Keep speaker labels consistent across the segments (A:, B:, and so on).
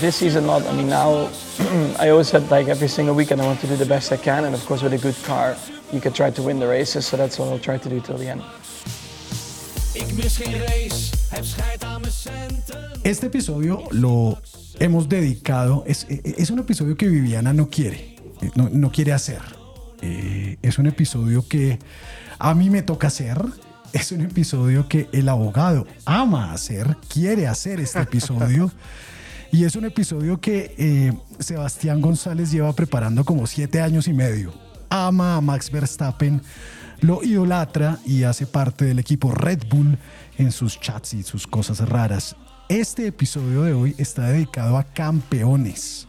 A: This season, not. I mean, now I always said like every single weekend I want to do the best I can, and of course with a good car, you can try to win the races. So that's what I'll try to do till the end.
B: Este episodio lo hemos dedicado, es, es un episodio que Viviana no quiere, no, no quiere hacer. Eh, es un episodio que a mí me toca hacer. Es un episodio que el abogado ama hacer, quiere hacer este episodio. y es un episodio que eh, Sebastián González lleva preparando como siete años y medio. Ama a Max Verstappen, lo idolatra y hace parte del equipo Red Bull en sus chats y sus cosas raras. Este episodio de hoy está dedicado a campeones.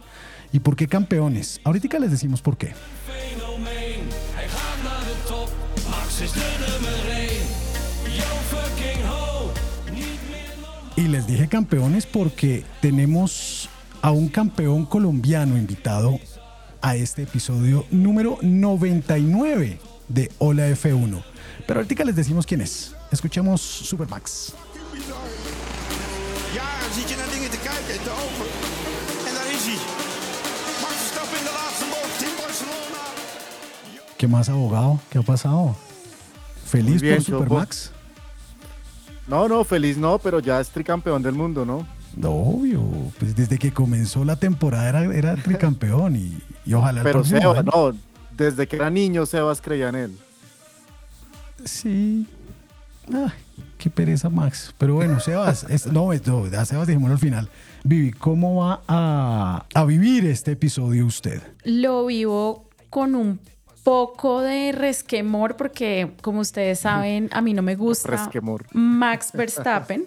B: ¿Y por qué campeones? Ahorita les decimos por qué. Y les dije campeones porque tenemos a un campeón colombiano invitado a este episodio número 99 de Hola F1. Pero ahorita les decimos quién es. Escuchemos Supermax. ¿Qué más, abogado? ¿Qué ha pasado? ¿Feliz
C: bien,
B: por Supermax?
C: No, no, feliz no, pero ya es tricampeón del mundo, ¿no?
B: No, obvio. Pues desde que comenzó la temporada era, era tricampeón y, y ojalá el
C: Pero Sebas,
B: año-
C: no, desde que era niño Sebas creía en él.
B: Sí. Ay, qué pereza, Max. Pero bueno, Sebas, es- no, es- no, a Sebas dijimos al final. Vivi, ¿cómo va a, a vivir este episodio usted?
D: Lo vivo con un poco de resquemor porque, como ustedes saben, a mí no me gusta
C: Resquemor.
D: Max Verstappen.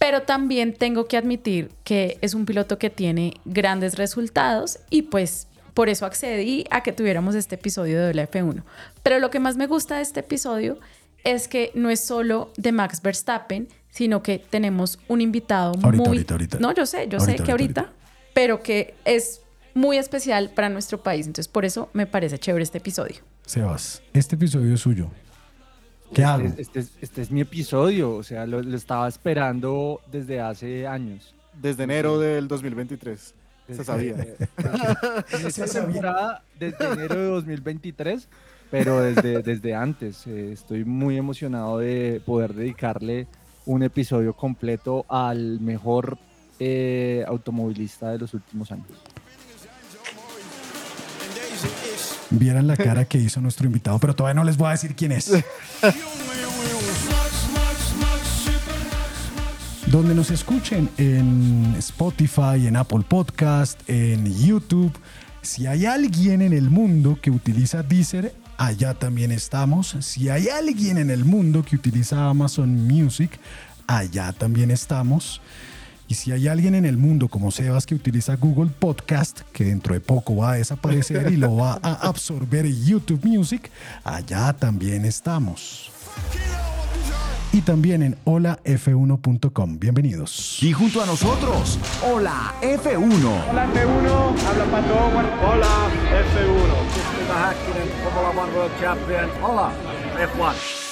D: Pero también tengo que admitir que es un piloto que tiene grandes resultados y pues por eso accedí a que tuviéramos este episodio de LF1. Pero lo que más me gusta de este episodio es que no es solo de Max Verstappen, sino que tenemos un invitado
B: Ahorita,
D: muy...
B: ahorita, ahorita.
D: No, yo sé, yo
B: Ahorita,
D: sé que
B: ahorita,
D: pero que es muy especial para nuestro país. Entonces, por eso me parece chévere este episodio.
B: Sebas, este episodio es suyo. ¿Qué hago?
E: Este, este es, este es mi episodio, o sea, lo, lo estaba esperando desde hace años.
C: Desde enero del 2023. Se
E: Desde-
C: sabía.
E: En esta temporada, desde enero de 2023, pero desde, desde antes. eh, estoy muy emocionado de poder dedicarle un episodio completo al mejor eh, automovilista de los últimos años.
B: Vieran la cara que hizo nuestro invitado, pero todavía no les voy a decir quién es. Donde nos escuchen en Spotify, en Apple Podcast, en YouTube. Si hay alguien en el mundo que utiliza Deezer, allá también estamos. Si hay alguien en el mundo que utiliza Amazon Music, allá también estamos. Y si hay alguien en el mundo como Sebas que utiliza Google Podcast, que dentro de poco va a desaparecer y lo va a absorber YouTube Music, allá también estamos. Y también en holaf1.com. Bienvenidos.
F: Y junto a nosotros, Hola F1.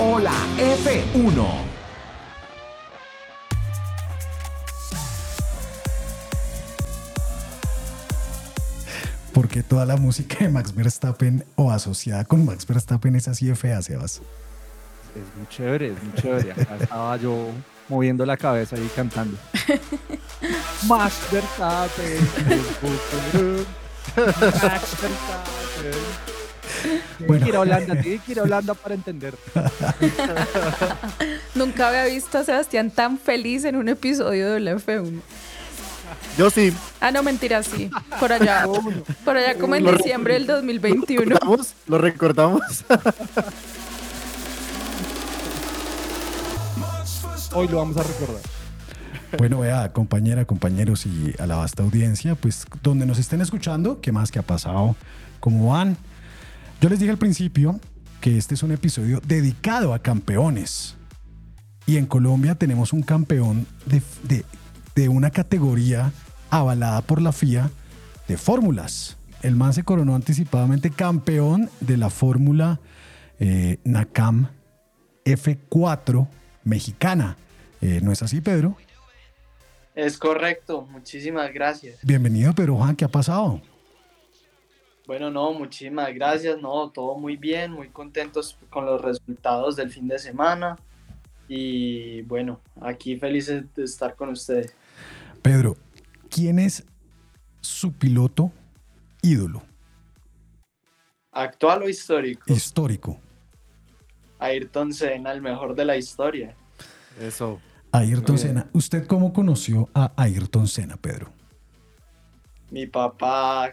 F: Hola F1.
B: Porque toda la música de Max Verstappen o asociada con Max Verstappen es así de fea, Sebas.
E: Es muy chévere, es muy chévere. Acá estaba yo moviendo la cabeza y cantando. Max Verstappen. Max Verstappen. Tiene que ir a Holanda, tiene que ir a Holanda para entender.
D: Nunca había visto a Sebastián tan feliz en un episodio del F1.
C: Yo sí.
D: Ah, no, mentira, sí. Por allá. Por allá como en
C: Lo-
D: diciembre del 2021.
C: ¿Recordamos? ¿Lo recordamos?
E: Hoy lo vamos a recordar.
B: Bueno, vea, compañera, compañeros y a la vasta audiencia, pues donde nos estén escuchando, ¿qué más que ha pasado? ¿Cómo van? Yo les dije al principio que este es un episodio dedicado a campeones. Y en Colombia tenemos un campeón de, de- de una categoría avalada por la FIA de fórmulas. El man se coronó anticipadamente campeón de la fórmula eh, NACAM F4 mexicana. Eh, ¿No es así, Pedro?
G: Es correcto, muchísimas gracias.
B: Bienvenido, Pedro Juan, ¿qué ha pasado?
G: Bueno, no, muchísimas gracias, no, todo muy bien, muy contentos con los resultados del fin de semana y bueno, aquí felices de estar con ustedes.
B: Pedro, ¿quién es su piloto ídolo
G: Actual o histórico,
B: histórico?
G: Ayrton Senna, el mejor de la historia.
C: Eso.
B: Ayrton. Senna. ¿Usted cómo conoció a Ayrton Senna, Pedro?
G: Mi papá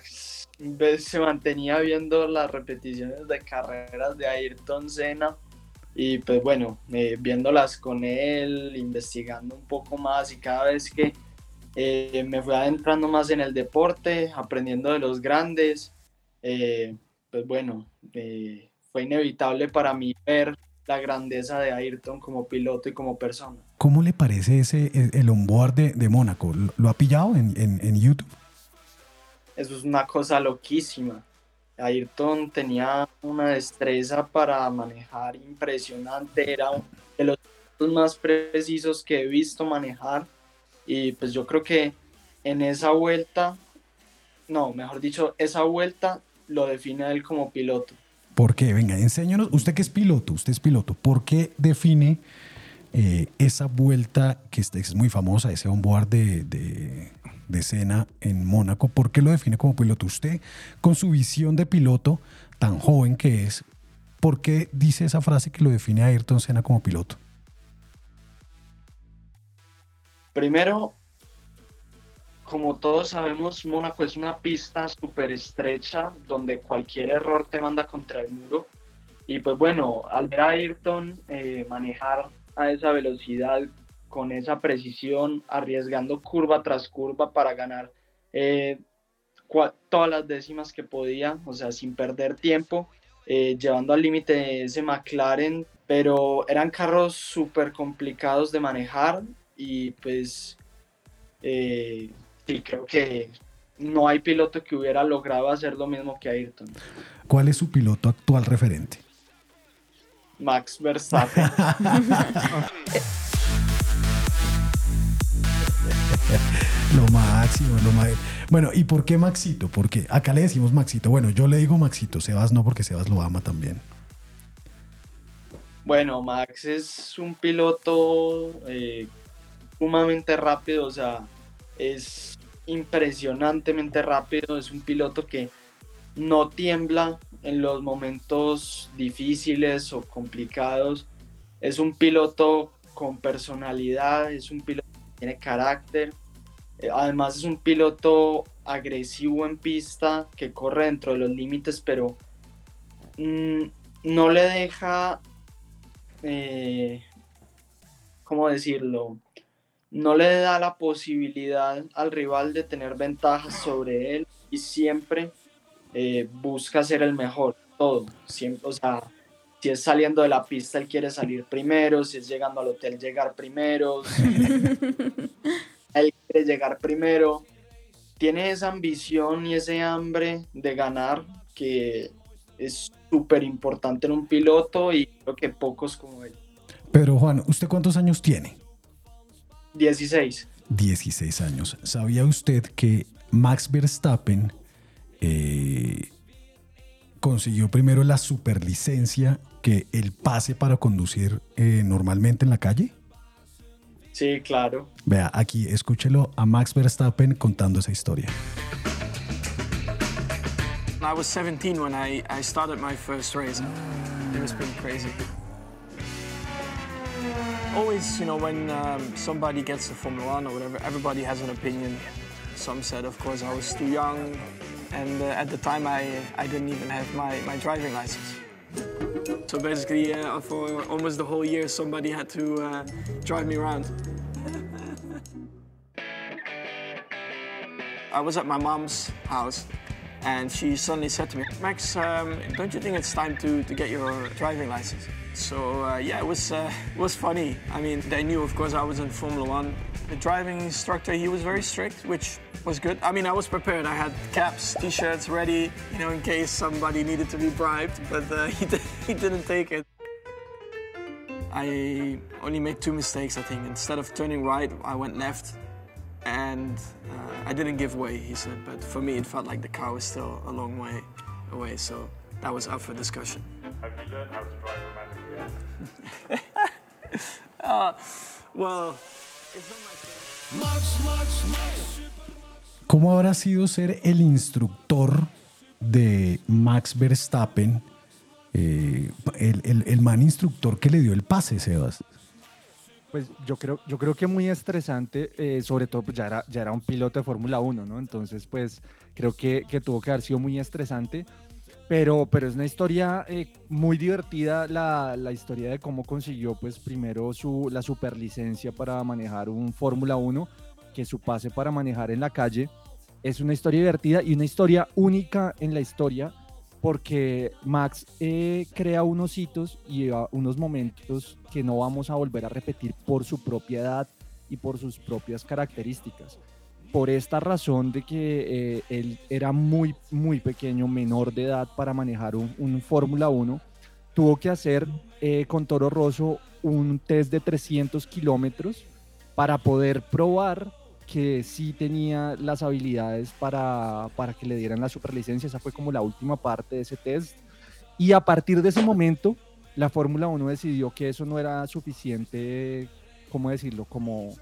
G: ve- se mantenía viendo las repeticiones de carreras de Ayrton Senna y pues bueno, eh, viéndolas con él, investigando un poco más y cada vez que eh, me fui adentrando más en el deporte, aprendiendo de los grandes, eh, pues bueno, eh, fue inevitable para mí ver la grandeza de Ayrton como piloto y como persona.
B: ¿Cómo le parece ese el, el onboard de, de Mónaco? ¿Lo, lo ha pillado en, en- en YouTube?
G: Eso es una cosa loquísima. Ayrton tenía una destreza para manejar impresionante, era uno de los más precisos que he visto manejar y pues yo creo que en esa vuelta, no, mejor dicho, esa vuelta lo define él como piloto.
B: ¿Por qué? Venga, enséñanos. Usted que es piloto, usted es piloto. ¿Por qué define eh, esa vuelta que es muy famosa, ese onboard de, de, de Senna en Mónaco? ¿Por qué lo define como piloto? Usted, con su visión de piloto tan joven que es, ¿por qué dice esa frase que lo define a Ayrton Senna como piloto?
G: Primero, como todos sabemos, Mónaco es una pista súper estrecha donde cualquier error te manda contra el muro. Y pues bueno, al ver a Ayrton eh, manejar a esa velocidad, con esa precisión, arriesgando curva tras curva para ganar eh, todas las décimas que podía, o sea, sin perder tiempo, eh, llevando al límite ese McLaren, pero eran carros súper complicados de manejar y pues eh, sí, creo que no hay piloto que hubiera logrado hacer lo mismo que Ayrton.
B: ¿Cuál es su piloto actual referente?
G: Max Verstappen.
B: Lo máximo, lo máximo. Bueno, ¿y por qué Maxito? Porque acá le decimos Maxito. Bueno, yo le digo Maxito, Sebas no, porque Sebas lo ama también.
G: Bueno, Max es un piloto eh, sumamente rápido, o sea, es impresionantemente rápido, es un piloto que no tiembla en los momentos difíciles o complicados, es un piloto con personalidad, es un piloto que tiene carácter, además es un piloto agresivo en pista, que corre dentro de los límites, pero mm, no le deja eh, ¿cómo decirlo? No le da la posibilidad al rival de tener ventajas sobre él y siempre eh, busca ser el mejor, todo. Siempre, o sea, si es saliendo de la pista, él quiere salir primero, si es llegando al hotel, llegar primero. él quiere llegar primero. Tiene esa ambición y ese hambre de ganar que es súper importante en un piloto y creo que pocos como él.
B: Pedro Juan, ¿usted cuántos años tiene?
G: 16.
B: 16 años. ¿Sabía usted que Max Verstappen eh, consiguió primero la superlicencia que el pase para conducir eh, normalmente en la calle?
G: Sí, claro.
B: Vea, aquí escúchelo a Max Verstappen contando esa historia.
H: I was 17 when I, I started my first race. It was pretty crazy. Always, you know, when um, somebody gets to Formula One or whatever, everybody has an opinion. Some said, of course, I was too young, and uh, at the time I, I didn't even have my, my driving license. So basically, uh, for almost the whole year, somebody had to uh, drive me around. I was at my mom's house, and she suddenly said to me, Max, um, don't you think it's time to, to get your driving license? So uh, yeah, it was, uh, it was funny. I mean, they knew, of course, I was in Formula One. The driving instructor, he was very strict, which was good. I mean, I was prepared. I had caps, t-shirts ready, you know, in case somebody needed to be bribed, but uh, he, did, he didn't take it. I only made two mistakes, I think. Instead of turning right, I went left. And uh, I didn't give way, he said. But for me, it felt like the car was still a long way away. So that was up for discussion.
I: Have you learned how to drive a manual yet?
H: Uh, well,
B: ¿Cómo habrá sido ser el instructor de Max Verstappen, eh, el, el- el man instructor que le dio el pase, Sebas?
E: Pues yo creo, yo creo que muy estresante, eh, sobre todo pues ya era, ya era un piloto de Fórmula 1, ¿no? Entonces pues creo que, que tuvo que haber sido muy estresante, pero, pero es una historia eh, muy divertida, la, la historia de cómo consiguió pues primero su, la superlicencia para manejar un Fórmula 1, que su pase para manejar en la calle. Es una historia divertida y una historia única en la historia porque Max eh, crea unos hitos y unos momentos que no vamos a volver a repetir por su propia edad y por sus propias características. Por esta razón de que eh, él era muy, muy pequeño, menor de edad para manejar un, un Fórmula 1, tuvo que hacer eh, con Toro Rosso un test de 300 kilómetros para poder probar que sí tenía las habilidades para, para que le dieran la superlicencia. Esa fue como la última parte de ese test. Y a partir de ese momento, la Fórmula 1 decidió que eso no era suficiente, ¿cómo decirlo? Como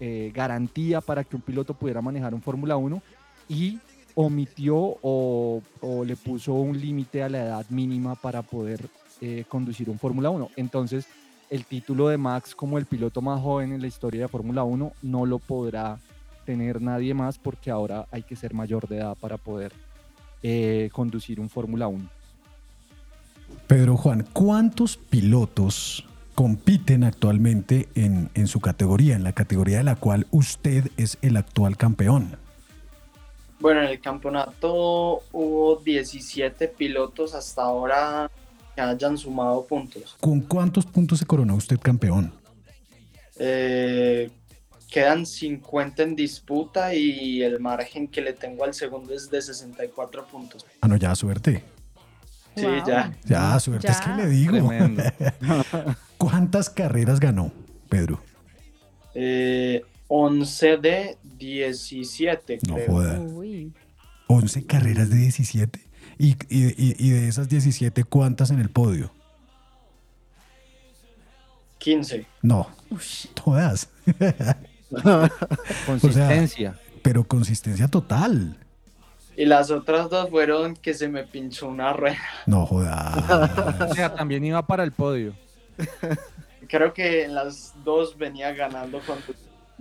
E: eh, garantía para que un piloto pudiera manejar un Fórmula 1 y omitió o, le puso un límite a la edad mínima para poder eh, conducir un Fórmula 1. Entonces, el título de Max como el piloto más joven en la historia de Fórmula 1 no lo podrá tener nadie más porque ahora hay que ser mayor de edad para poder eh, conducir un Fórmula 1.
B: Pedro Juan, ¿cuántos pilotos compiten actualmente en, en su categoría, en la categoría de la cual usted es el actual campeón?
G: Bueno, en el campeonato hubo 17 pilotos hasta ahora que hayan sumado puntos.
B: ¿Con cuántos puntos se coronó usted campeón?
G: Eh, quedan 50 en disputa y el margen que le tengo al segundo es de 64 puntos.
B: Ah, no, ya suerte.
G: Sí, ya.
B: Ya, suerte es que le digo. ¿Cuántas carreras ganó, Pedro?
G: Eh, 11 de 17,
B: No
G: creo.
B: joda. 11 carreras de 17. Y, y- y- de esas 17, ¿cuántas en el podio?
G: 15.
B: No, todas.
E: Consistencia.
B: pero consistencia total.
G: Y las otras dos fueron que se me pinchó una rueda.
B: No joda.
E: O sea, también iba para el podio.
G: Creo que en las dos venía ganando cuando...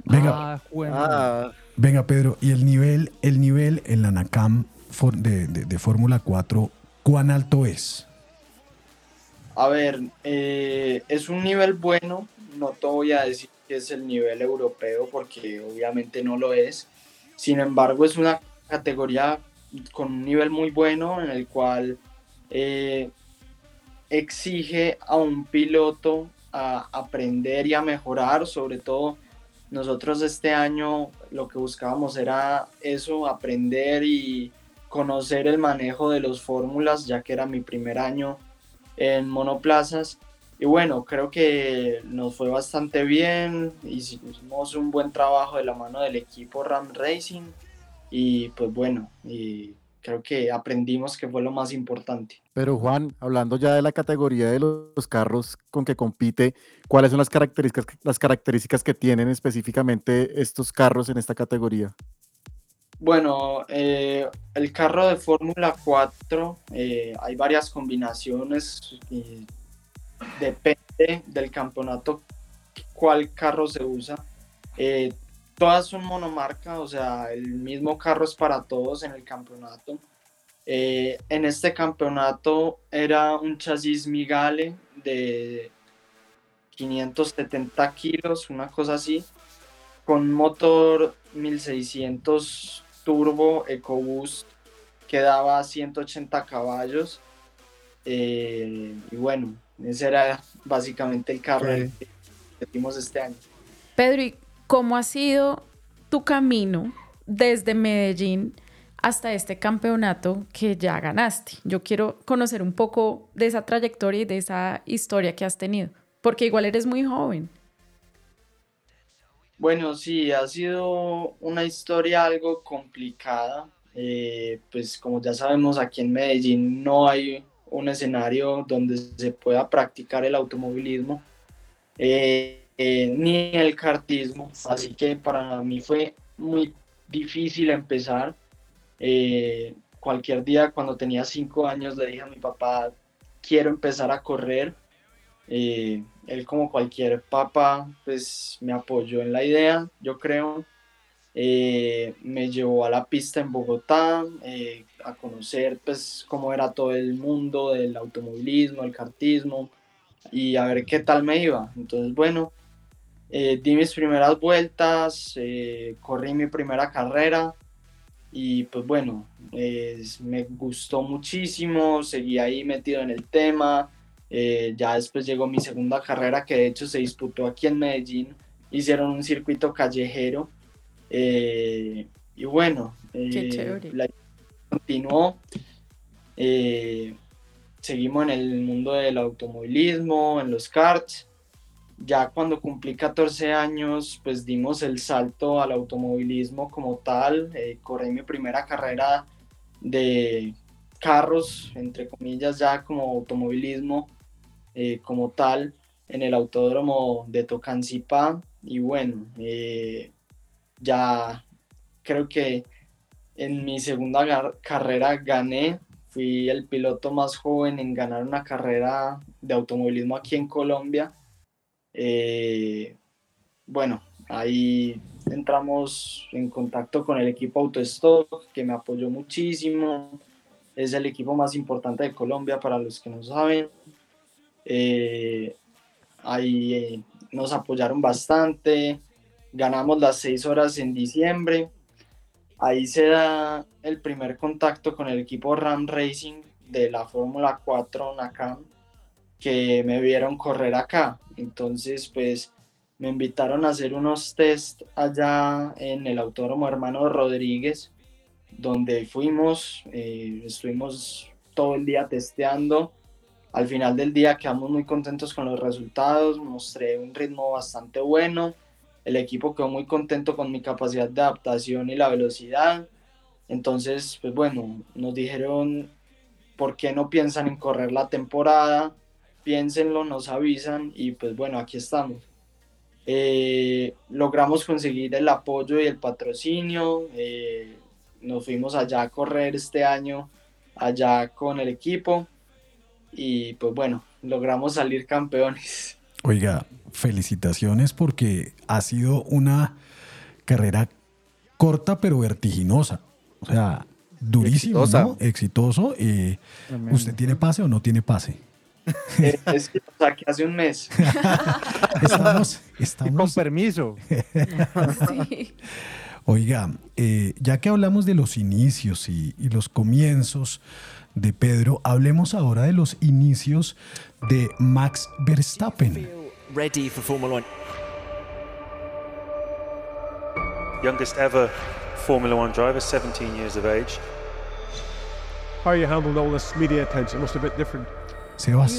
B: Venga.
E: Ah,
G: Ah.
B: Venga, Pedro, y el nivel, el nivel en la NACAM for- de, de- Fórmula 4, ¿cuán alto es?
G: a ver, eh, es un nivel bueno, no te voy a decir que es el nivel europeo porque obviamente no lo es. Sin embargo, es una categoría con un nivel muy bueno en el cual eh, exige a un piloto a aprender y a mejorar, sobre todo nosotros este año lo que buscábamos era eso, aprender y conocer el manejo de las fórmulas, ya que era mi primer año en monoplazas. Y bueno, creo que nos fue bastante bien, hicimos un buen trabajo de la mano del equipo Ram Racing y pues bueno, y creo que aprendimos que fue lo más importante.
C: Pero Juan, hablando ya de la categoría de los carros con que compite, ¿cuáles son las características, las características que tienen específicamente estos carros en esta categoría?
G: Bueno, eh, el carro de Fórmula 4, eh, hay varias combinaciones depende del campeonato cuál carro se usa. Eh, todas son monomarca, o sea, el mismo carro es para todos en el campeonato. en este campeonato era un chasis Migale de 570 kilos, una cosa así, con motor 1600 turbo EcoBoost que daba 180 caballos. Eh, y bueno, ese era básicamente el carro que tuvimos este año.
D: Pedro, ¿y cómo ha sido tu camino desde Medellín hasta este campeonato que ya ganaste? Yo quiero conocer un poco de esa trayectoria y de esa historia que has tenido, porque igual eres muy joven.
G: Bueno, sí, ha sido una historia algo complicada. Eh, pues como ya sabemos, aquí en Medellín no hay un escenario donde se pueda practicar el automovilismo eh, eh, ni el kartismo. Así que para mí fue muy difícil empezar. cualquier día cuando tenía cinco años le dije a mi papá, quiero empezar a correr eh, él como cualquier papá, pues me apoyó en la idea, yo creo. Eh, me llevó a la pista en Bogotá eh, a conocer pues cómo era todo el mundo del automovilismo, el kartismo y a ver qué tal me iba. Entonces bueno, di mis primeras vueltas, corrí mi primera carrera y pues bueno, me gustó muchísimo, seguí ahí metido en el tema, eh, ya después llegó mi segunda carrera, que de hecho se disputó aquí en Medellín. Hicieron un circuito callejero. Eh, y bueno, eh, la continuó. seguimos en el mundo del automovilismo, en los karts. Ya cuando cumplí 14 años, pues dimos el salto al automovilismo como tal. corrí mi primera carrera de carros, entre comillas, ya como automovilismo eh, como tal en el autódromo de Tocancipá y bueno, eh, ya creo que en mi segunda carrera gané, fui el piloto más joven en ganar una carrera de automovilismo aquí en Colombia. Eh, bueno, ahí entramos en contacto con el equipo Autostock, que me apoyó muchísimo. Es el equipo más importante de Colombia, para los que no saben. Eh, ahí eh, nos apoyaron bastante, ganamos las seis horas en diciembre. Ahí se da el primer contacto con el equipo Ram Racing de la Fórmula 4 NACAM que me vieron correr acá. Entonces, pues me invitaron a hacer unos test allá en el Autódromo Hermano Rodríguez, donde fuimos, eh, estuvimos todo el día testeando al final del día quedamos muy contentos con los resultados, mostré un ritmo bastante bueno, el equipo quedó muy contento con mi capacidad de adaptación y la velocidad. Entonces, pues bueno, nos dijeron, ¿por qué no piensan en correr la temporada? Piénsenlo, nos avisan y pues bueno, aquí estamos. Eh, logramos conseguir el apoyo y el patrocinio. Eh, nos fuimos allá a correr este año, allá con el equipo y pues bueno, logramos salir campeones.
B: Oiga, felicitaciones porque ha sido una carrera corta pero vertiginosa. O sea, durísimo, ¿no? Exitoso. Eh, ¿Usted tiene pase o no tiene pase?
G: Eh, es que lo saqué hace un mes.
B: Estamos, estamos...
E: Con permiso.
B: Oiga, eh, ya que hablamos de los inicios y, y los comienzos de Pedro, hablemos ahora de los inicios de Max Verstappen.
J: ready for Formula One.
K: youngest ever Formula One driver, 17 years of age.
L: How you handled all this media attention must have been different.
B: Sebas.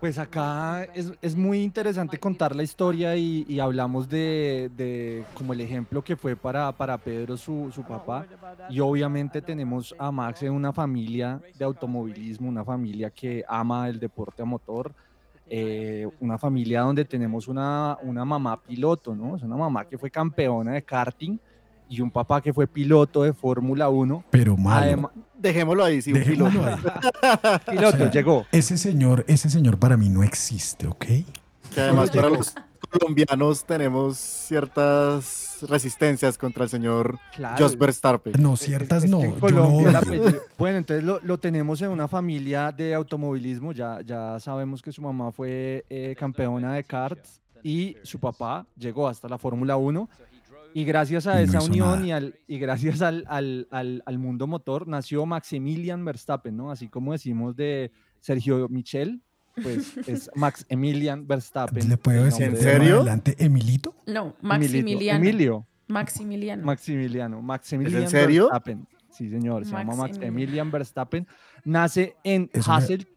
E: Pues acá es, es muy interesante contar la historia y, y hablamos de, de como el ejemplo que fue para, para Pedro su, su papá y obviamente tenemos a Max en una familia de automovilismo, una familia que ama el deporte a motor, eh, una familia donde tenemos una, una mamá piloto, ¿no? Es una mamá que fue campeona de karting y un papá que fue piloto de Fórmula 1.
B: Pero malo.
E: Además-
C: Dejémoslo ahí, sí, un
B: Dejémoslo
C: piloto.
B: ahí.
E: Piloto,
B: O sea,
E: llegó.
B: Ese señor, ese señor para mí no existe, ¿ok?
C: Que además para los colombianos tenemos ciertas resistencias contra el señor
E: Claro.
C: Jos Verstappen.
B: No, ciertas
E: Es
B: no.
E: Colombia Bueno, entonces lo, lo tenemos en una familia de automovilismo. Ya, ya sabemos que su mamá fue eh, campeona de karts y su papá llegó hasta la Fórmula 1. Y gracias a
B: Y no
E: esa
B: hizo
E: unión
B: nada.
E: y, al, y gracias al, al, al, al mundo motor nació Maximilian Verstappen, ¿no? Así como decimos de Sergio Michel, pues es Maximilian Verstappen.
B: ¿Le puedo decir en adelante Emilito?
D: No, Maximiliano.
E: Emilio.
D: Maximiliano.
E: Maximiliano. Maximilian
C: serio?
E: Verstappen. Sí, señor. Se llama
D: Maximiliano.
E: Maximilian Verstappen. Nace en
B: Eso le-
E: Hasselt,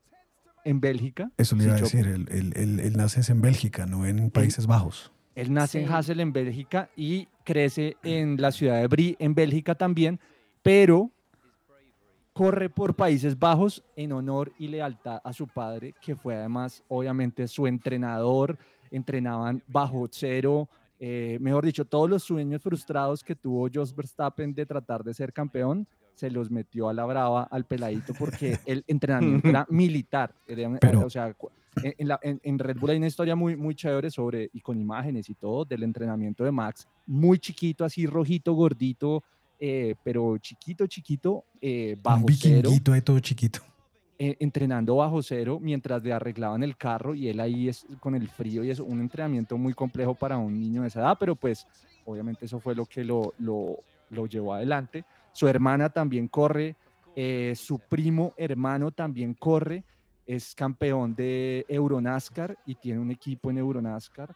E: en Bélgica.
B: Eso le iba a decir, él, él, él- él nace en Bélgica, no en Países Bajos.
E: Él nace en
D: Sí.
E: Hasselt, en Bélgica, y crece en la ciudad de Brie, en Bélgica también, pero corre por Países Bajos en honor y lealtad a su padre, que fue además, obviamente, su entrenador. Entrenaban bajo cero, eh, mejor dicho, todos los sueños frustrados que tuvo Jos Verstappen de tratar de ser campeón, se los metió a la brava al peladito porque el entrenamiento era militar. era
B: Pero-
E: o sea, en, la- en- en Red Bull hay una historia muy, muy chévere sobre, y con imágenes y todo, del entrenamiento de Max, muy chiquito, así rojito, gordito, eh, pero chiquito, chiquito, eh,
B: Un
E: bajo cero
B: vikinguito de todo chiquito.
E: eh, entrenando bajo cero mientras le arreglaban el carro y él ahí es con el frío y es un entrenamiento muy complejo para un niño de esa edad, pero pues obviamente eso fue lo que lo, lo, lo llevó adelante. Su hermana también corre, eh, su primo hermano también corre, es campeón de Euronascar y tiene un equipo en Euronascar.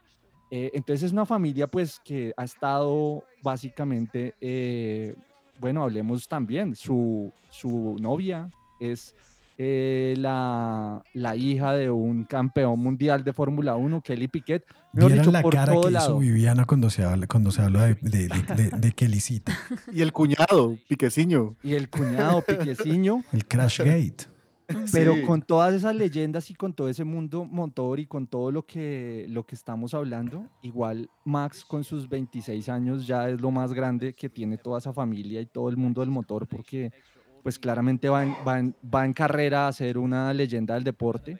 E: Eh, entonces es una familia pues que ha estado básicamente, eh, bueno, hablemos también, su, su novia es eh, la, la hija de un campeón mundial de Fórmula 1, Kelly Piquet.
B: Vieran
E: dicho,
B: la
E: por
B: cara
E: todo
B: que hizo
E: lado.
B: Viviana cuando se habla, cuando se habla de, de, de, de- de Kelicita.
C: Y el cuñado, Piqueciño.
E: Y el cuñado Piqueciño.
B: El Crash Gate.
E: Pero
C: Sí.
E: con todas esas leyendas y con todo ese mundo motor y con todo lo que, lo que estamos hablando, igual Max con sus 26 años ya es lo más grande que tiene toda esa familia y todo el mundo del motor porque pues claramente va en, va en- va en carrera a ser una leyenda del deporte.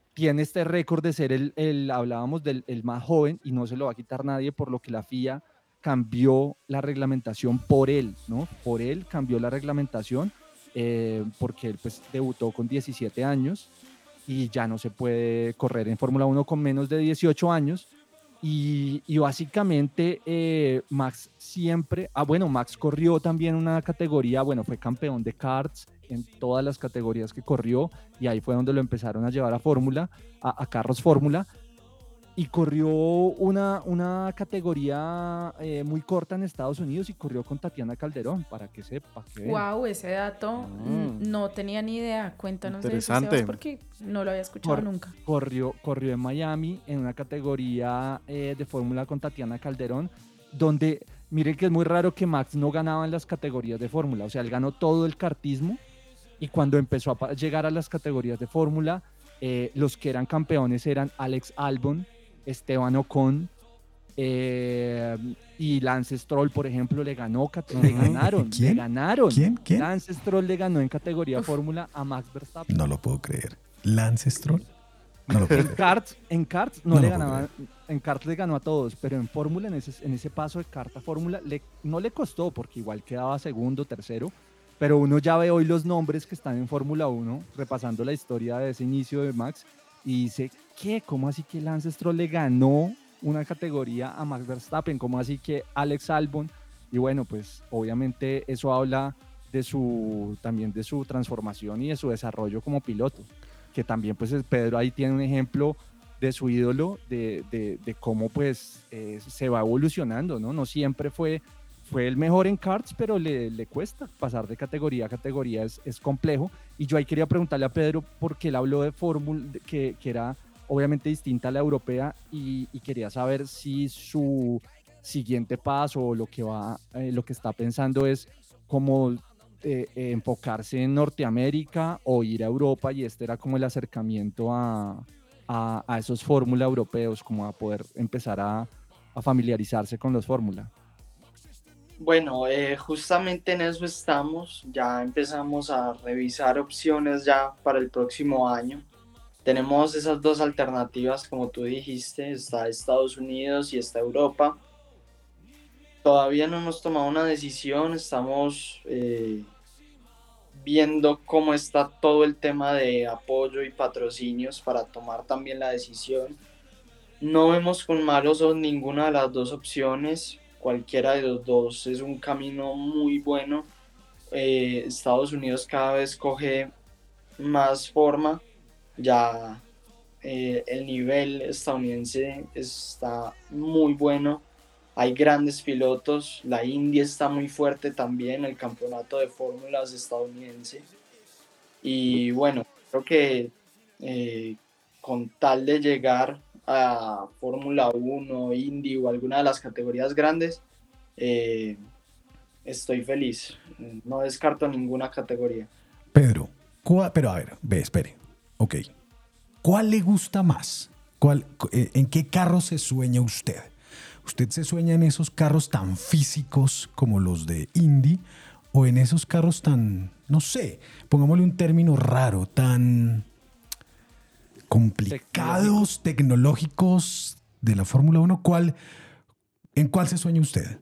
E: tiene este récord de ser el, el- hablábamos del el más joven y no se lo va a quitar nadie, por lo que la FIA cambió la reglamentación por él, ¿no? Por él cambió la reglamentación eh, porque él pues debutó con 17 años y ya no se puede correr en Fórmula 1 con menos de 18 años. Y, y básicamente eh, Max siempre, ah bueno, Max corrió también una categoría, bueno, fue campeón de karts en todas las categorías que corrió y ahí fue donde lo empezaron a llevar a Fórmula, a, a carros Fórmula. Y corrió una, una categoría eh, muy corta en Estados Unidos y corrió con Tatiana Calderón, para que sepa. que.
D: Wow, ese dato mm, no tenía ni idea. Cuéntanos de eso,
E: Interesante.
D: Porque no lo había escuchado
E: Cor-
D: nunca.
E: Corrió, corrió en Miami en una categoría eh, de fórmula con Tatiana Calderón, donde miren que es muy raro que Max no ganaba en las categorías de fórmula. O sea, él ganó todo el kartismo Y cuando empezó a llegar a las categorías de fórmula, eh, los que eran campeones eran Alex Albon, Esteban Ocon eh, y Lance Stroll, por ejemplo, le ganó, cat- le ganaron, le
B: ¿Quién?
E: ganaron.
B: ¿Quién? ¿Quién?
E: Lance Stroll le ganó en categoría fórmula a Max Verstappen.
B: No lo puedo creer. Lance Stroll. No lo puedo
E: En
B: creer.
E: karts, en karts no,
B: No
E: le
B: lo puedo
E: ganaba, en karts le ganó a todos, pero en fórmula, en ese, en ese paso de carta a fórmula, le- no le costó porque igual quedaba segundo, tercero, pero uno ya ve hoy los nombres que están en Fórmula 1, repasando la historia de ese inicio de Max, y dice, ¿qué? ¿Cómo así que Lance Stroll le ganó una categoría a Max Verstappen? ¿Cómo así que Alex Albon? Y bueno, pues obviamente eso habla de su, también de su transformación y de su desarrollo como piloto que también pues es- Pedro ahí tiene un ejemplo de su ídolo, de, de- de cómo pues eh, se va evolucionando, ¿no? No siempre fue, fue el mejor en karts, pero le, cuesta pasar de categoría a categoría, es, es complejo. Y yo ahí quería preguntarle a Pedro, porque él habló de fórmula, que, era obviamente distinta a la europea, y, quería saber si su siguiente paso o lo que va, eh, lo que está pensando es como eh, enfocarse en Norteamérica o ir a Europa y este era como el acercamiento a, a, a esos fórmula europeos, como a poder empezar a, a familiarizarse con los fórmula.
G: Bueno, eh, justamente en eso estamos. Ya empezamos a revisar opciones ya para el próximo año. Tenemos esas dos alternativas, como tú dijiste, está Estados Unidos y está Europa. Todavía no hemos tomado una decisión, estamos eh, viendo cómo está todo el tema de apoyo y patrocinios para tomar también la decisión. No vemos con malos ojos ninguna de las dos opciones, cualquiera de los dos es un camino muy bueno. Eh, Estados Unidos cada vez coge más forma, ya eh, el nivel estadounidense está muy bueno, hay grandes pilotos, la India está muy fuerte también, el campeonato de fórmulas estadounidense. Y bueno, creo que eh, con tal de llegar a Fórmula 1, Indy o alguna de las categorías grandes, eh, estoy feliz. No descarto ninguna categoría.
B: Pedro, ¿cuál- pero a ver, ve, espere. Ok. ¿Cuál le gusta más? ¿Cuál, eh, ¿En qué carro se sueña usted? ¿Usted se sueña en esos carros tan físicos como los de Indy o en esos carros tan, no sé, pongámosle un término raro, tan complicados, tecnológicos de la Fórmula 1? ¿Cuál, ¿En cuál se sueña usted?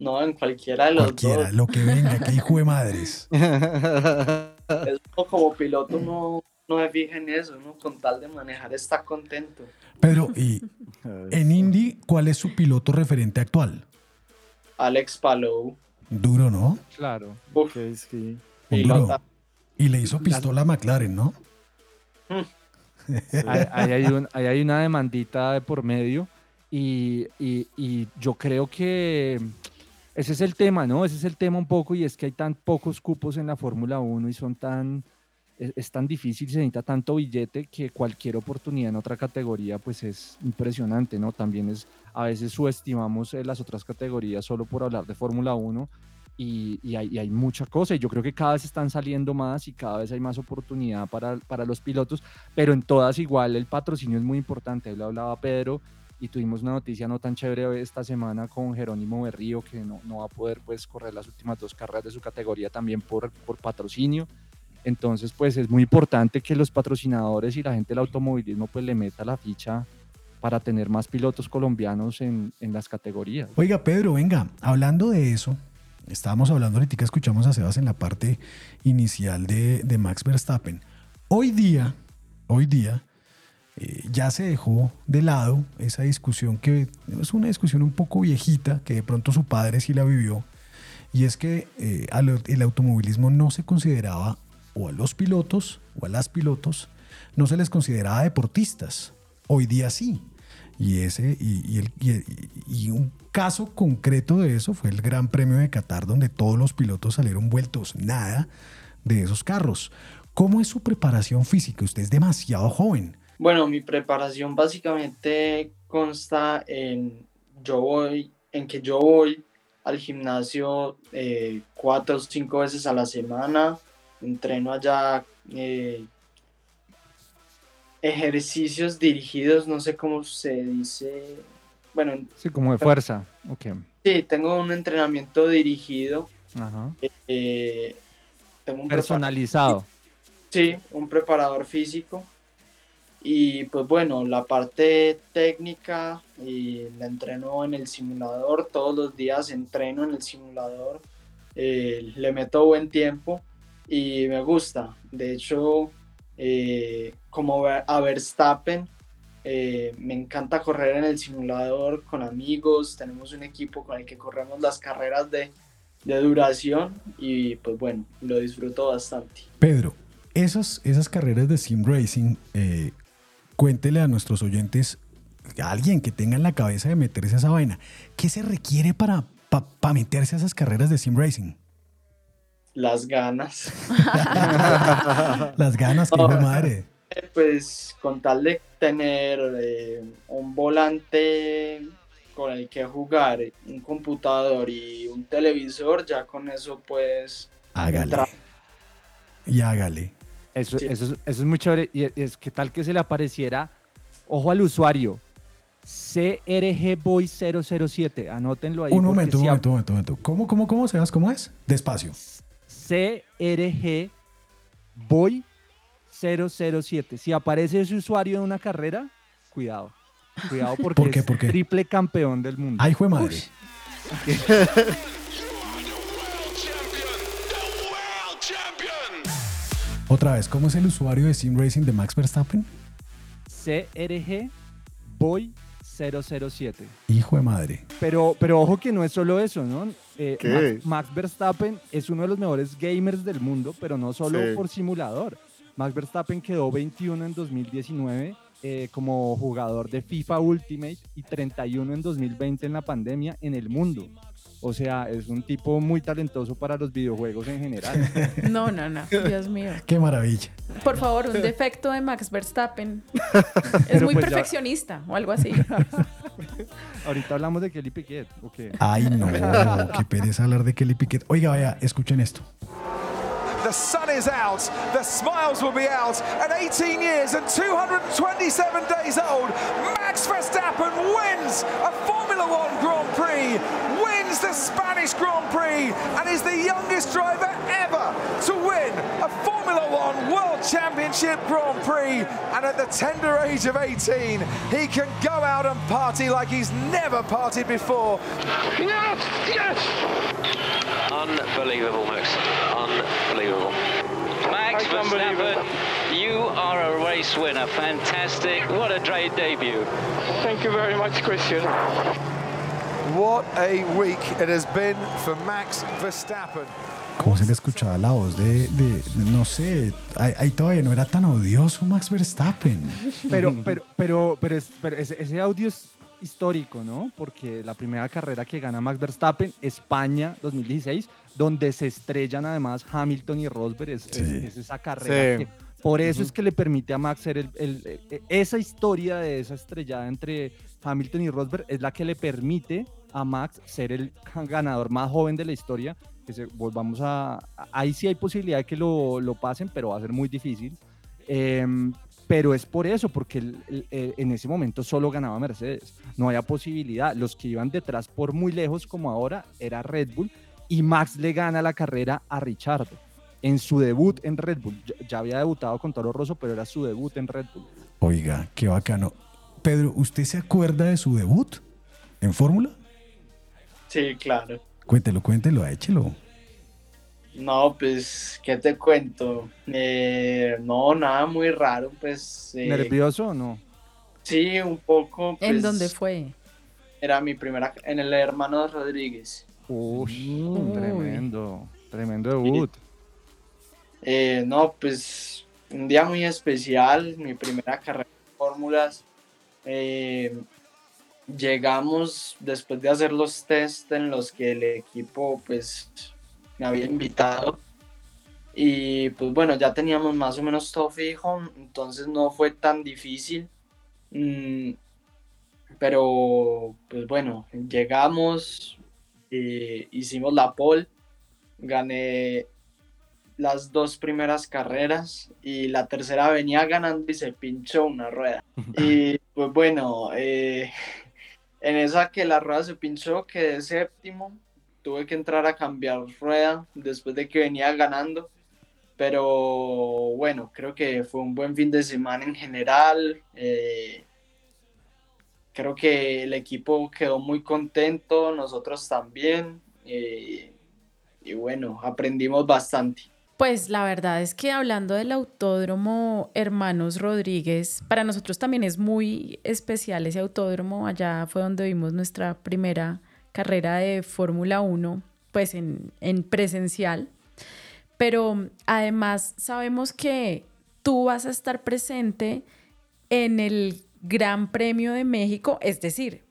G: No, en cualquiera de los
B: Cualquiera,
G: dos.
B: lo que venga, que hijo de madres.
G: Es como- piloto no, no se fija en eso, ¿no? Con tal de manejar está contento.
B: Pedro, y en Indy, ¿cuál es su piloto referente actual?
G: Alex Palou.
B: Duro, ¿no?
E: Claro.
G: Uf,
B: Un
G: pilota.
B: duro. Y le hizo pistola a McLaren, ¿no?
E: Ahí, hay un- ahí hay una demandita de por medio y, y- y yo creo que ese es el tema, ¿no? Ese es el tema un poco y es que hay tan pocos cupos en la Fórmula 1 y son tan, es, es tan difícil, se necesita tanto billete que cualquier oportunidad en otra categoría pues es impresionante, ¿no? También es, a veces subestimamos eh, las otras categorías solo por hablar de Fórmula 1 y, y hay, y hay mucha cosa y yo creo que cada vez están saliendo más y cada vez hay más oportunidad para, para los pilotos, pero en todas igual el patrocinio es muy importante, lo hablaba Pedro y tuvimos una noticia no tan chévere esta semana con Jerónimo Berrío que no, no va a poder pues correr las últimas dos carreras de su categoría también por, por patrocinio. Entonces pues es muy importante que los patrocinadores y la gente del automovilismo pues le meta la ficha para tener más pilotos colombianos en, en las categorías.
B: Oiga, Pedro, venga, hablando de eso, estábamos hablando ahorita, escuchamos a Sebas en la parte inicial de, de Max Verstappen. Hoy día, hoy día, eh, ya se dejó de lado esa discusión que es una discusión un poco viejita, que de pronto su padre sí la vivió, y es que eh, el automovilismo no se consideraba, o a los pilotos, o a las pilotos, no se les consideraba deportistas. Hoy día sí. Y, ese, y, y el- y- y un caso concreto de eso fue el Gran Premio de Qatar, donde todos los pilotos salieron vueltos nada de esos carros. ¿Cómo es su preparación física? Usted es demasiado joven.
G: Bueno, mi preparación básicamente consta en yo voy, en que yo voy al gimnasio eh, cuatro o cinco veces a la semana, entreno allá eh, ejercicios dirigidos, no sé cómo se dice. Bueno,
E: Sí, como de fuerza. Ok.
G: sí, tengo un entrenamiento dirigido.
E: Ajá.
G: eh, tengo un
E: Personalizado.
G: Sí, un preparador físico. Y pues bueno, la parte técnica y la entreno en el simulador. Todos los días entreno en el simulador. eh, le meto buen tiempo y me gusta. De hecho, eh, como a Verstappen, eh, me encanta correr en el simulador con amigos. Tenemos un equipo con el que corremos las carreras de, de duración y pues bueno, lo disfruto bastante.
B: Pedro, esas, esas carreras de sim racing, eh, cuéntele a nuestros oyentes, a alguien que tenga en la cabeza de meterse a esa vaina, ¿qué se requiere para, para meterse a esas carreras de sim racing?
G: Las ganas.
B: Las ganas, que madre.
G: Pues con tal de tener eh, un volante con el que jugar, un computador y un televisor, ya con eso puedes
B: Hágale.
G: entrar.
B: Y hágale.
E: Eso, eso, es, eso es muy chévere. Y es, que tal que se le apareciera, ojo al usuario, CRG Boy 007. Anótenlo ahí.
B: Un momento, un momento, un momento, un momento. ¿Cómo, cómo, cómo, Sebas? ¿Cómo es? Despacio.
E: CRG Boy 007. Si aparece ese usuario en una carrera, cuidado. Cuidado porque
B: ¿Por qué?
E: es
B: ¿Por qué?
E: triple campeón del mundo.
B: Ay, hijo de madre. Otra vez, ¿cómo es el usuario de sim racing de Max Verstappen?
E: CRG Boy 007.
B: Hijo de madre.
E: Pero, pero ojo que no es solo eso, ¿no? Eh,
C: ¿Qué
E: Max,
C: es?
E: Max Verstappen es uno de los mejores gamers del mundo, pero no solo
C: Sí.
E: por simulador. Max Verstappen quedó 21 en 2019 eh, como jugador de FIFA Ultimate y 31 en 2020 en la pandemia en el mundo. O sea, es un tipo muy talentoso para los videojuegos en general.
D: No, no, no. Dios mío.
B: Qué maravilla.
D: Por favor, un defecto de Max Verstappen. Es
E: Pero
D: muy
E: pues ya-
D: perfeccionista o algo así.
E: Ahorita hablamos de Kelly Piquet. ok.
B: Ay, no, qué pereza hablar de Kelly Piquet. Oiga, vaya, escuchen esto.
M: The sun is out, the smiles will be out. At 18 years and 227 days old, Max Verstappen wins a Formula One Grand Prix, wins the Spanish Grand Prix, and is the youngest driver ever to win a Formula One World Championship Grand Prix. And at the tender age of 18, he can go out and party like he's never partied before. Yes, yes!
N: Unbelievable, Max. Unbelievable. Max Verstappen, you are a race winner. Fantastic. What a great debut.
I: Thank you very much, Christian.
M: What a week it has been for Max Verstappen.
B: ¿Cómo se le escuchaba la voz de, de- no sé, ahí, todavía no era tan odioso Max Verstappen.
E: Pero, pero, pero, pero, es- pero ese, ese audio es histórico, ¿no? Porque la primera carrera que gana Max Verstappen, España 2016, donde se estrellan además Hamilton y Rosberg, es, es-
B: Sí.
E: es esa carrera.
C: Sí.
E: que- por eso
C: Ujú.
E: es que le permite a Max ser el, el- e- esa historia de esa estrellada entre Hamilton y Rosberg es la que le permite a Max ser el ganador más joven de la historia. Que se, volvamos a, ahí sí hay posibilidad de que lo, lo pasen, pero va a ser muy difícil. Em, pero es por eso, porque el- en ese momento solo ganaba Mercedes. No había posibilidad. Los que iban detrás por muy lejos, como ahora, era Red Bull. Y Max le gana la carrera a Richard en su debut en Red Bull. Ya había debutado con Toro Rosso, pero era su debut en Red Bull.
B: Oiga, qué bacano. Pedro, ¿usted se acuerda de su debut en Fórmula?
G: Sí, claro.
B: Cuéntelo, cuéntelo, échelo.
G: No, pues, ¿qué te cuento? Eh, no, nada muy raro, pues. eh,
E: ¿Nervioso o no?
G: Sí, un poco.
D: ¿En
G: pues,
D: dónde fue?
G: Era mi primera, en el hermano Rodríguez.
E: Uy, tremendo, tremendo debut.
G: Eh, no, pues un día muy especial, mi primera carrera de fórmulas. Llegamos después de hacer los test en los que el equipo pues me había invitado y pues bueno, ya teníamos más o menos todo fijo, entonces no fue tan difícil. Mm, pero pues bueno, llegamos, eh, hicimos la pole, gané las dos primeras carreras y la tercera venía ganando y se pinchó una rueda. Y pues bueno, eh, en esa que la rueda se pinchó, quedé séptimo, tuve que entrar a cambiar rueda después de que venía ganando. Pero bueno, creo que fue un buen fin de semana en general. Eh, creo que el equipo quedó muy contento, nosotros también. eh, y bueno, aprendimos bastante.
D: Pues la verdad es que hablando del autódromo Hermanos Rodríguez, para nosotros también es muy especial ese autódromo. Allá fue donde vimos nuestra primera carrera de Fórmula 1, pues en, en presencial. Pero además sabemos que tú vas a estar presente en el Gran Premio de México, es decir,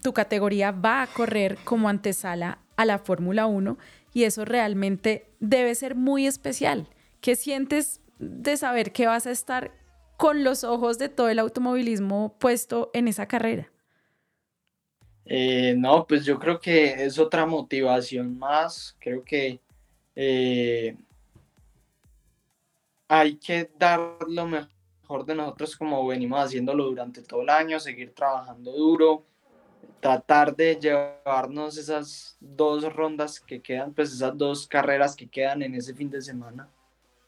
D: tu categoría va a correr como antesala a la Fórmula 1 y eso realmente debe ser muy especial. ¿Qué sientes de saber que vas a estar con los ojos de todo el automovilismo puesto en esa carrera?
G: Eh, no, pues yo creo que es otra motivación más. Creo que eh, hay que dar lo mejor de nosotros como venimos haciéndolo durante todo el año, seguir trabajando duro, tratar de llevarnos esas dos rondas que quedan, pues esas dos carreras que quedan en ese fin de semana.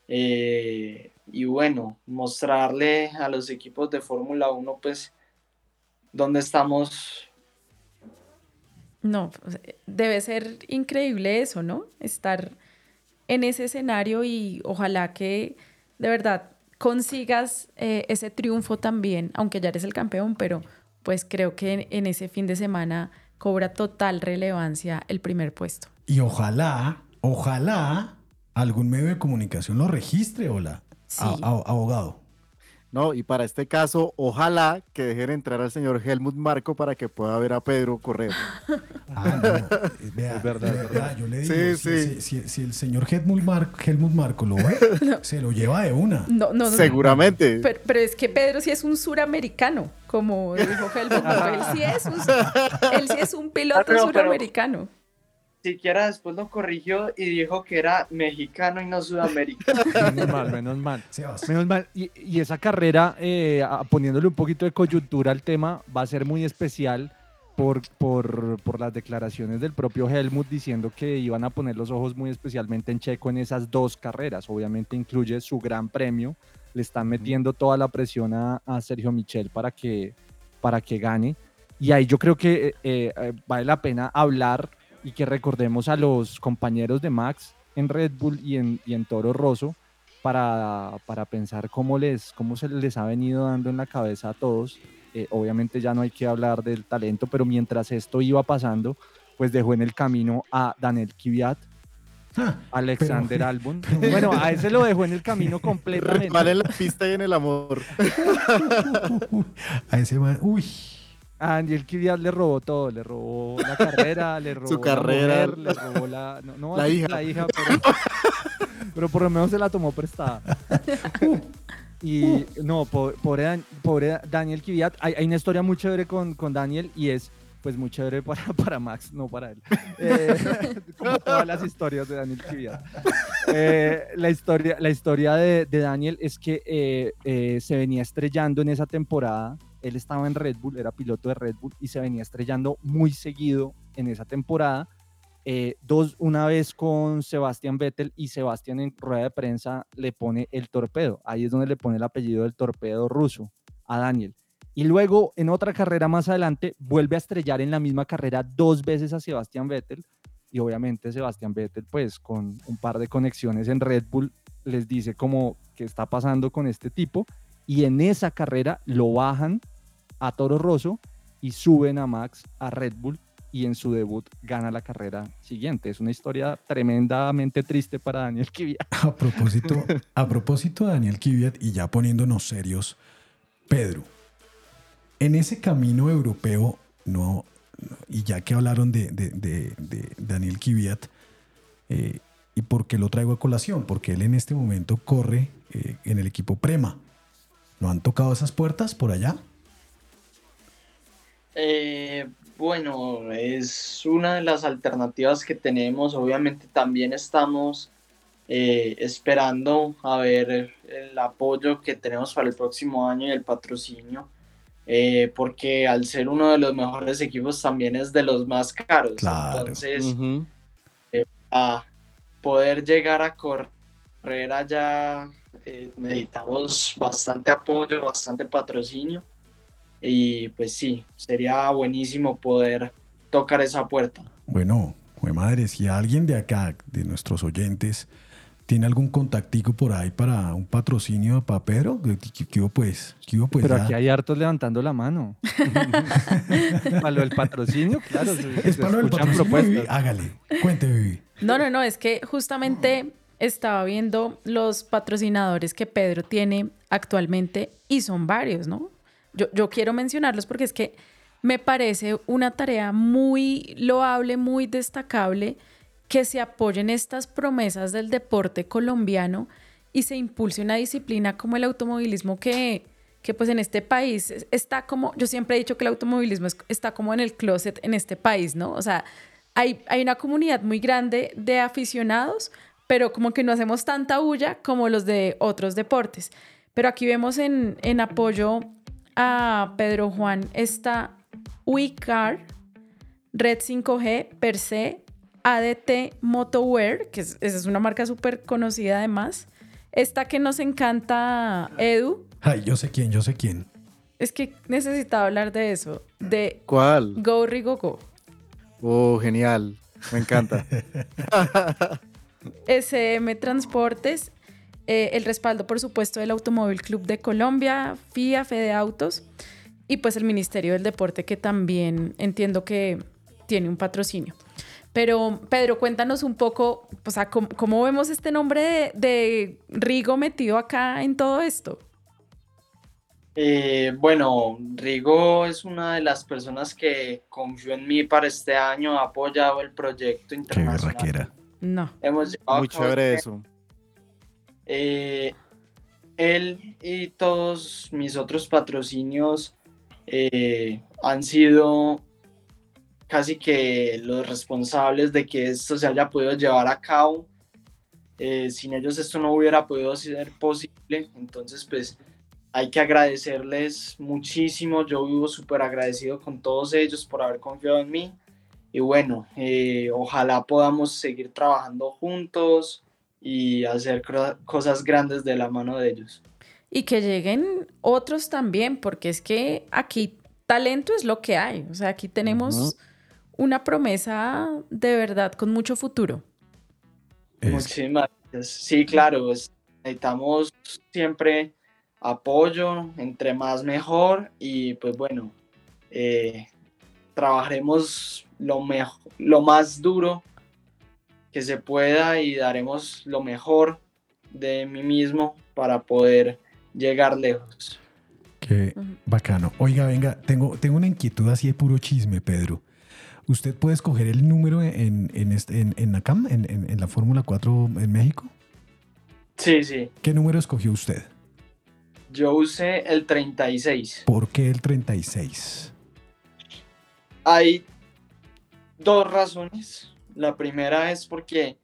G: Eh, y bueno, mostrarle a los equipos de Fórmula 1 pues dónde estamos
D: No, sea, debe ser increíble eso, ¿no? Estar en ese escenario y ojalá que de verdad consigas eh, ese triunfo también, aunque ya eres el campeón, pero pues creo que en, en ese fin de semana cobra total relevancia el primer puesto.
B: Y ojalá, ojalá algún medio de comunicación lo registre, hola,
D: Sí.
B: abogado.
C: No, y para este caso, ojalá que dejen entrar al señor Helmut Marco para que pueda ver a Pedro correr.
B: Ah, no, vea,
C: Es verdad, es
B: verdad, yo le digo,
C: Sí,
B: si,
C: sí.
B: si- si- si el señor Helmut, Mar- Helmut Marco lo ve, se lo lleva de una.
D: No, no, no.
C: Seguramente.
D: Pero, pero es que Pedro sí es un suramericano, como dijo Helmut Marko. Él sí es un, él sí es un piloto
G: Ah, pero- pero-
D: suramericano.
G: Siquiera después lo corrigió y dijo que era mexicano y no sudamericano.
E: Menos mal, menos mal. Menos mal. Y, y esa carrera, eh, a- poniéndole un poquito de coyuntura al tema, va a ser muy especial por, por, por las declaraciones del propio Helmut diciendo que iban a poner los ojos muy especialmente en Checo en esas dos carreras. Obviamente incluye su gran premio. Le están metiendo toda la presión a, a Sergio Michel para que, para que gane. Y ahí yo creo que eh, eh, vale la pena hablar y que recordemos a los compañeros de Max en Red Bull y en, y en Toro Rosso para, para pensar cómo, les, cómo se les ha venido dando en la cabeza a todos. Eh, obviamente ya no hay que hablar del talento, pero mientras esto iba pasando, pues dejó en el camino a Daniel Kvyat, Alexander
B: pero-
E: Albon.
B: pero-
E: Bueno, a ese lo dejó en el camino completamente.
C: Mal en la pista y en el amor.
B: A ese man, uy.
E: A Daniel Kvyat le robó todo, le robó la carrera, le robó
C: Su
E: la
C: carrera,
E: mujer, le robó la, no, no
C: la hija.
E: la hija, pero, pero por lo menos se la tomó prestada. Y no, po- pobre, pobre Daniel Kvyat, hay, hay una historia muy chévere con, con Daniel y es pues muy chévere para, para Max, no para él. Eh, como todas las historias de Daniel Kvyat. Eh, la historia, la historia de, de Daniel es que eh, se venía estrellando en esa temporada. Él estaba en Red Bull, era piloto de Red Bull y se venía estrellando muy seguido en esa temporada. Eh, dos, una vez con Sebastián Vettel y Sebastián en rueda de prensa le pone el torpedo. Ahí es donde le pone el apellido del torpedo ruso a Daniel. Y luego en otra carrera más adelante vuelve a estrellar en la misma carrera dos veces a Sebastián Vettel. Y obviamente Sebastián Vettel pues con un par de conexiones en Red Bull les dice como qué está pasando con este tipo. Y en esa carrera lo bajan a Toro Rosso y suben a Max a Red Bull y en su debut gana la carrera siguiente. Es una historia tremendamente triste para Daniel Kvyat.
B: A propósito, a propósito de Daniel Kvyat y ya poniéndonos serios, Pedro, en ese camino europeo, no, y ya que hablaron de, de- de- de Daniel Kvyat, eh, ¿y por qué lo traigo a colación? Porque él en este momento corre eh, en el equipo Prema. ¿No han tocado esas puertas por allá?
G: Eh, bueno, es una de las alternativas que tenemos. Obviamente también estamos eh, esperando a ver el apoyo que tenemos para el próximo año y el patrocinio, eh, porque al ser uno de los mejores equipos también es de los más caros.
B: Claro.
G: Entonces, eh, a poder llegar a correr allá, eh, necesitamos bastante apoyo, bastante patrocinio. Y pues sí, sería buenísimo poder tocar esa puerta.
B: Bueno, madre, si alguien de acá, de nuestros oyentes, tiene algún contactico por ahí para un patrocinio para Pedro, ¿qué, hubo pues? ¿Qué hubo pues?
E: Pero
B: Ya.
E: aquí hay hartos levantando la mano. para lo del patrocinio, claro.
B: Es para lo del patrocinio,
E: propuestas.
B: Hágale, cuente, Vivi.
D: No, no, no, es que justamente estaba viendo los patrocinadores que Pedro tiene actualmente y son varios, ¿no? Yo, yo quiero mencionarlos porque es que me parece una tarea muy loable, muy destacable que se apoyen estas promesas del deporte colombiano y se impulse una disciplina como el automovilismo que, que pues en este país es- está como, yo siempre he dicho que el automovilismo es- está como en el closet en este país, ¿no? O sea, hay, hay una comunidad muy grande de aficionados, pero como que no hacemos tanta bulla como los de otros deportes. Pero aquí vemos en, en apoyo a Pedro Juan esta WeCar, Red 5G, Per se, ADT Motowear, que es, esa es una marca súper conocida además. Esta que nos encanta, Edu,
B: Ay, yo sé quién, yo sé quién.
D: es que necesitaba hablar de eso, de
C: ¿Cuál?
D: Go Rigo Go.
C: Oh, genial. Me encanta.
D: SM Transportes, eh, el respaldo, por supuesto, del Automóvil Club de Colombia, FIA, Fede Autos y pues el Ministerio del Deporte que también entiendo que tiene un patrocinio. Pero Pedro, cuéntanos un poco, o sea, cómo, cómo vemos este nombre de, de Rigo metido acá en todo esto.
G: Eh, bueno, Rigo es una de las personas que confió en mí para este año, ha apoyado el proyecto
B: Qué
G: internacional.
B: berraquera.
D: No.
G: Hemos llevado
C: Muy chévere
G: este-
C: eso.
G: Eh, él y todos mis otros patrocinios eh, han sido casi que los responsables de que esto se haya podido llevar a cabo. Eh, sin ellos esto no hubiera podido ser posible. Entonces, pues hay que agradecerles muchísimo. Yo vivo súper agradecido con todos ellos por haber confiado en mí. Y bueno, eh, ojalá podamos seguir trabajando juntos y hacer cosas grandes de la mano de ellos.
D: Y que lleguen otros también, porque es que aquí talento es lo que hay. O sea, aquí tenemos una promesa de verdad con mucho futuro.
G: Muchísimas gracias. Sí, claro, es- necesitamos siempre apoyo, entre más mejor y pues bueno, eh, trabajaremos lo, lo más duro que se pueda y daremos lo mejor de mí mismo para poder llegar lejos.
B: Qué bacano. Oiga, venga, tengo, tengo una inquietud así de puro chisme, Pedro. ¿Usted puede escoger el número en, en, este, en, en la CAM, en, en- en la Fórmula 4 en México?
G: Sí, sí,
B: ¿Qué número escogió usted?
G: yo usé el 36.
B: ¿Por qué el 36?
G: Hay dos razones. La primera es porque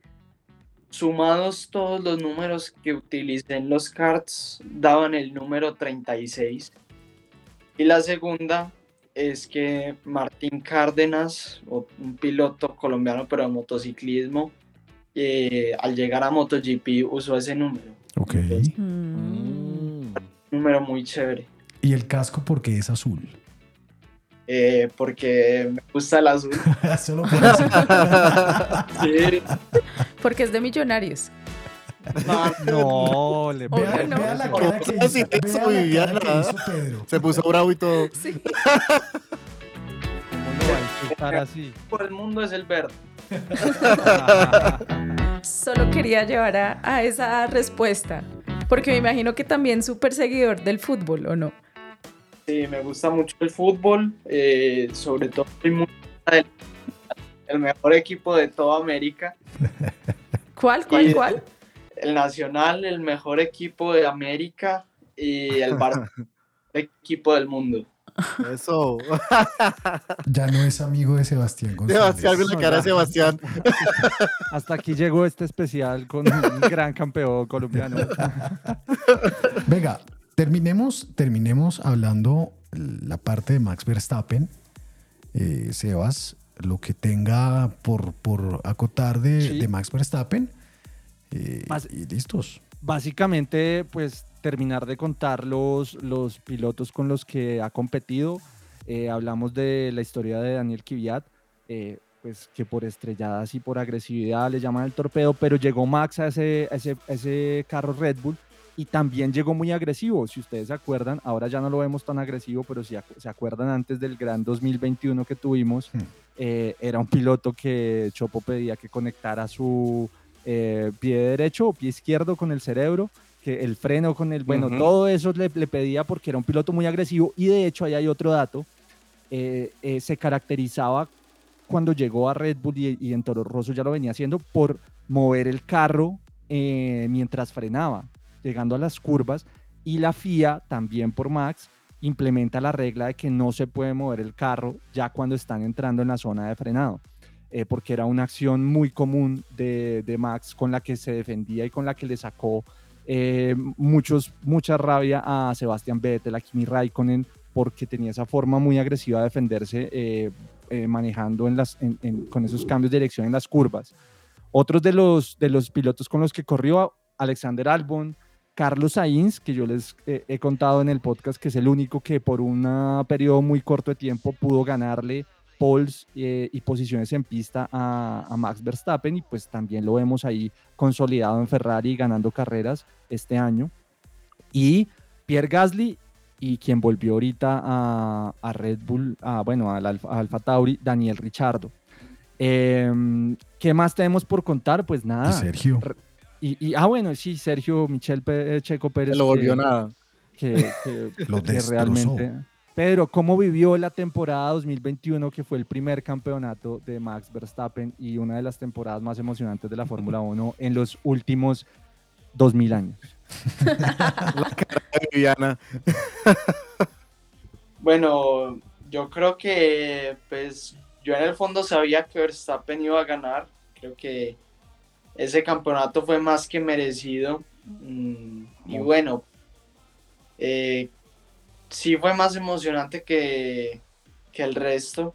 G: sumados todos los números que utilicé en los cards daban el número 36. Y la segunda es que Martín Cárdenas, un piloto colombiano pero de motociclismo, eh, al llegar a MotoGP usó ese número.
B: Ok.
G: Un número muy chévere.
B: ¿Y el casco por qué es azul?
G: Eh, porque me gusta el azul.
B: Solo por eso.
G: Sí.
D: Porque es de millonarios.
E: No, le
D: Obvio
B: Vea,
D: no.
B: vea la cara que
C: ¿Cómo
B: hizo,
C: así
B: vea
C: eso,
B: la cara
C: Viviana?
B: que hizo Pedro.
C: Se puso bravo y todo.
D: Sí.
E: ¿Cómo lo va a así?
G: Por el mundo es el verde.
D: Solo quería llevar a, a esa respuesta. Porque me imagino que también súper seguidor del fútbol, ¿o no?
G: Sí, me gusta mucho el fútbol, eh, sobre todo soy muy del el mejor equipo de toda América.
D: ¿Cuál, cuál,
G: Y
D: cuál?
G: El Nacional, el mejor equipo de América y el Barça, el equipo del mundo.
C: Eso.
B: Ya no es amigo de Sebastián González.
C: Sebastián con la cara de Sebastián.
E: Hasta aquí llegó este especial con un gran campeón colombiano.
B: Venga, terminemos, terminemos hablando la parte de Max Verstappen. Eh, Sebas, lo que tenga por, por acotar de,
E: Sí.
B: de Max Verstappen. eh, y listos.
E: Básicamente, pues terminar de contar los, los pilotos con los que ha competido. Eh, hablamos de la historia de Daniel eh, pues que por estrelladas y por agresividad le llaman el torpedo, pero llegó Max a ese, a ese, a ese carro Red Bull y también llegó muy agresivo. Si ustedes se acuerdan, ahora ya no lo vemos tan agresivo, pero si se acuerdan antes del gran 2021 que tuvimos, eh, era un piloto que Chopo pedía que conectara su eh, pie derecho o pie izquierdo con el cerebro, que el freno con el, bueno,
O: Ujú.
E: todo eso le, le pedía porque era un piloto muy agresivo y de hecho ahí hay otro dato, eh, eh, se caracterizaba cuando llegó a Red Bull y, y en Toro Rosso ya lo venía haciendo por mover el carro mientras frenaba, llegando a las curvas y la FIA también por Max implementa la regla de que no se puede mover el carro ya cuando están entrando en la zona de frenado, eh, porque era una acción muy común de, de Max con la que se defendía y con la que le sacó eh, muchos, mucha rabia a Sebastian Vettel, a Kimi Raikkonen, porque tenía esa forma muy agresiva de defenderse eh, manejando en las, con esos cambios de dirección en las curvas. Otros de los, de los pilotos con los que corrió, Alexander Albon, Carlos Sainz, que yo les eh, he contado en el podcast que es el único que por un periodo muy corto de tiempo pudo ganarle poles eh, y posiciones en pista a, a Max Verstappen y pues también lo vemos ahí consolidado en Ferrari ganando carreras este año. Y Pierre Gasly y quien volvió ahorita a, a Red Bull, a, bueno, al Alfa, Tauri, Daniel Richardo. Em, ¿Qué más tenemos por contar? Pues nada.
B: Sergio.
E: Y, y- ah, bueno, sí, Sergio Michel eh, Checo Pérez.
C: lo volvió
E: que-
C: nada.
E: Que, que-
B: Lo
E: que
B: destrozó.
E: realmente. Pedro, ¿cómo vivió la temporada 2021, que fue el primer campeonato de Max Verstappen y una de las temporadas más emocionantes de la Fórmula 1 en los últimos 2000 años?
C: Viviana.
G: Bueno, yo creo que pues yo en el fondo sabía que Verstappen iba a ganar. Creo que ese campeonato fue más que merecido. Mm, y bueno, eh, sí fue más emocionante que, que el resto.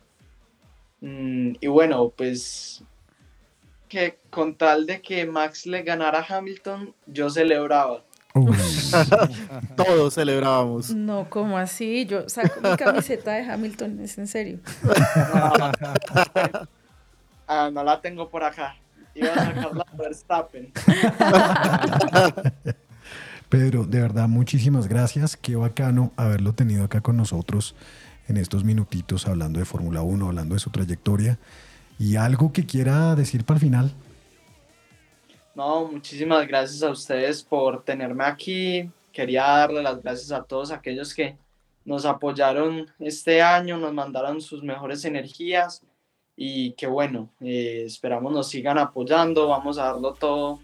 G: Mm, y bueno, pues que con tal de que Max le ganara a Hamilton, yo celebraba.
C: Todos celebrábamos.
D: No, ¿cómo así? Yo saco mi camiseta de Hamilton, es en serio.
G: Ah, no la tengo por acá. Iba a sacar la de Verstappen.
B: Pedro, de verdad, muchísimas gracias. Qué bacano haberlo tenido acá con nosotros en estos minutitos hablando de Fórmula 1, hablando de su trayectoria. Y algo que quiera decir para el final.
G: No, muchísimas gracias a ustedes por tenerme aquí. Quería darle las gracias a todos aquellos que nos apoyaron este año, nos mandaron sus mejores energías y que bueno, eh, esperamos nos sigan apoyando, vamos a darlo todo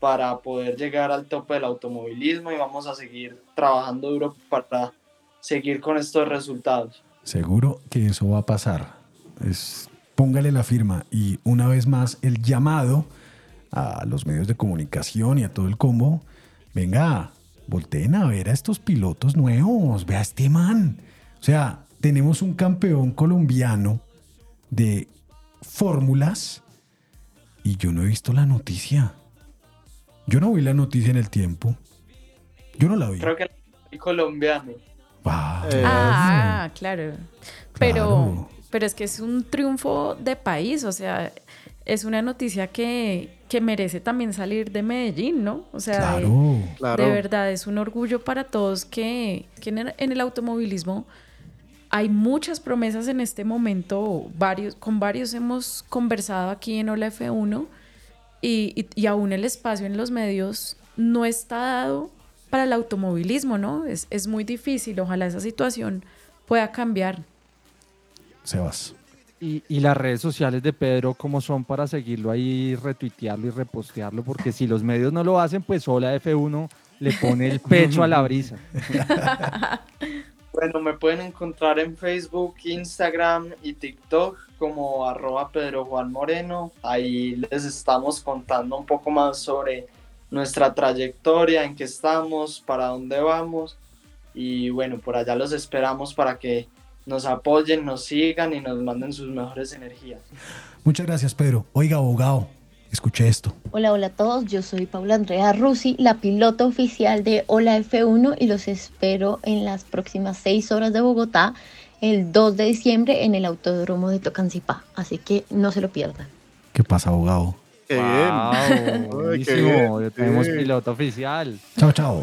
G: para poder llegar al tope del automovilismo y vamos a seguir trabajando duro para seguir con estos resultados.
B: Seguro que eso va a pasar. Es, póngale la firma. Y una vez más, el llamado a los medios de comunicación y a todo el combo. Venga, volteen a ver a estos pilotos nuevos. Vea a este man. O sea, tenemos un campeón colombiano de fórmulas y yo no he visto la noticia. Yo no vi la noticia en el tiempo. Yo no la vi.
G: Creo que el colombiano.
D: Ah, claro. Pero, pero es que es un triunfo de país, o sea, es una noticia que, que merece también salir de Medellín, ¿no? O sea,
B: Claro.
D: de,
B: Claro.
D: de verdad es un orgullo para todos que, que en, el, en el automovilismo hay muchas promesas en este momento, varios, con varios hemos conversado aquí en Hola F1 y, y, y aún el espacio en los medios no está dado para el automovilismo, ¿no? Es, es muy difícil, ojalá esa situación pueda cambiar.
B: Sebas.
E: Y, y las redes sociales de Pedro, ¿cómo son para seguirlo ahí, retuitearlo y repostearlo? Porque si los medios no lo hacen, pues Hola F1 le pone el pecho a la brisa.
G: Bueno, me pueden encontrar en Facebook, Instagram y TikTok como arroba Pedro Juan Moreno. Ahí les estamos contando un poco más sobre nuestra trayectoria, en qué estamos, para dónde vamos. Y bueno, por allá los esperamos para que nos apoyen, nos sigan y nos manden sus mejores energías.
B: Muchas gracias, Pedro. Oiga, abogado, escuché esto.
O: Hola, hola a todos. Yo soy Paula Andrea Rusi, la pilota oficial de Hola F1 y los espero en las próximas seis horas de Bogotá el 2 de diciembre en el Autódromo de Tocancipá. Así que no se lo pierdan.
B: ¿Qué pasa, abogado?
C: Qué
E: Wow,
C: bien. Qué
E: buenísimo.
C: bien,
E: Ya tenemos piloto oficial.
B: Chao, chao.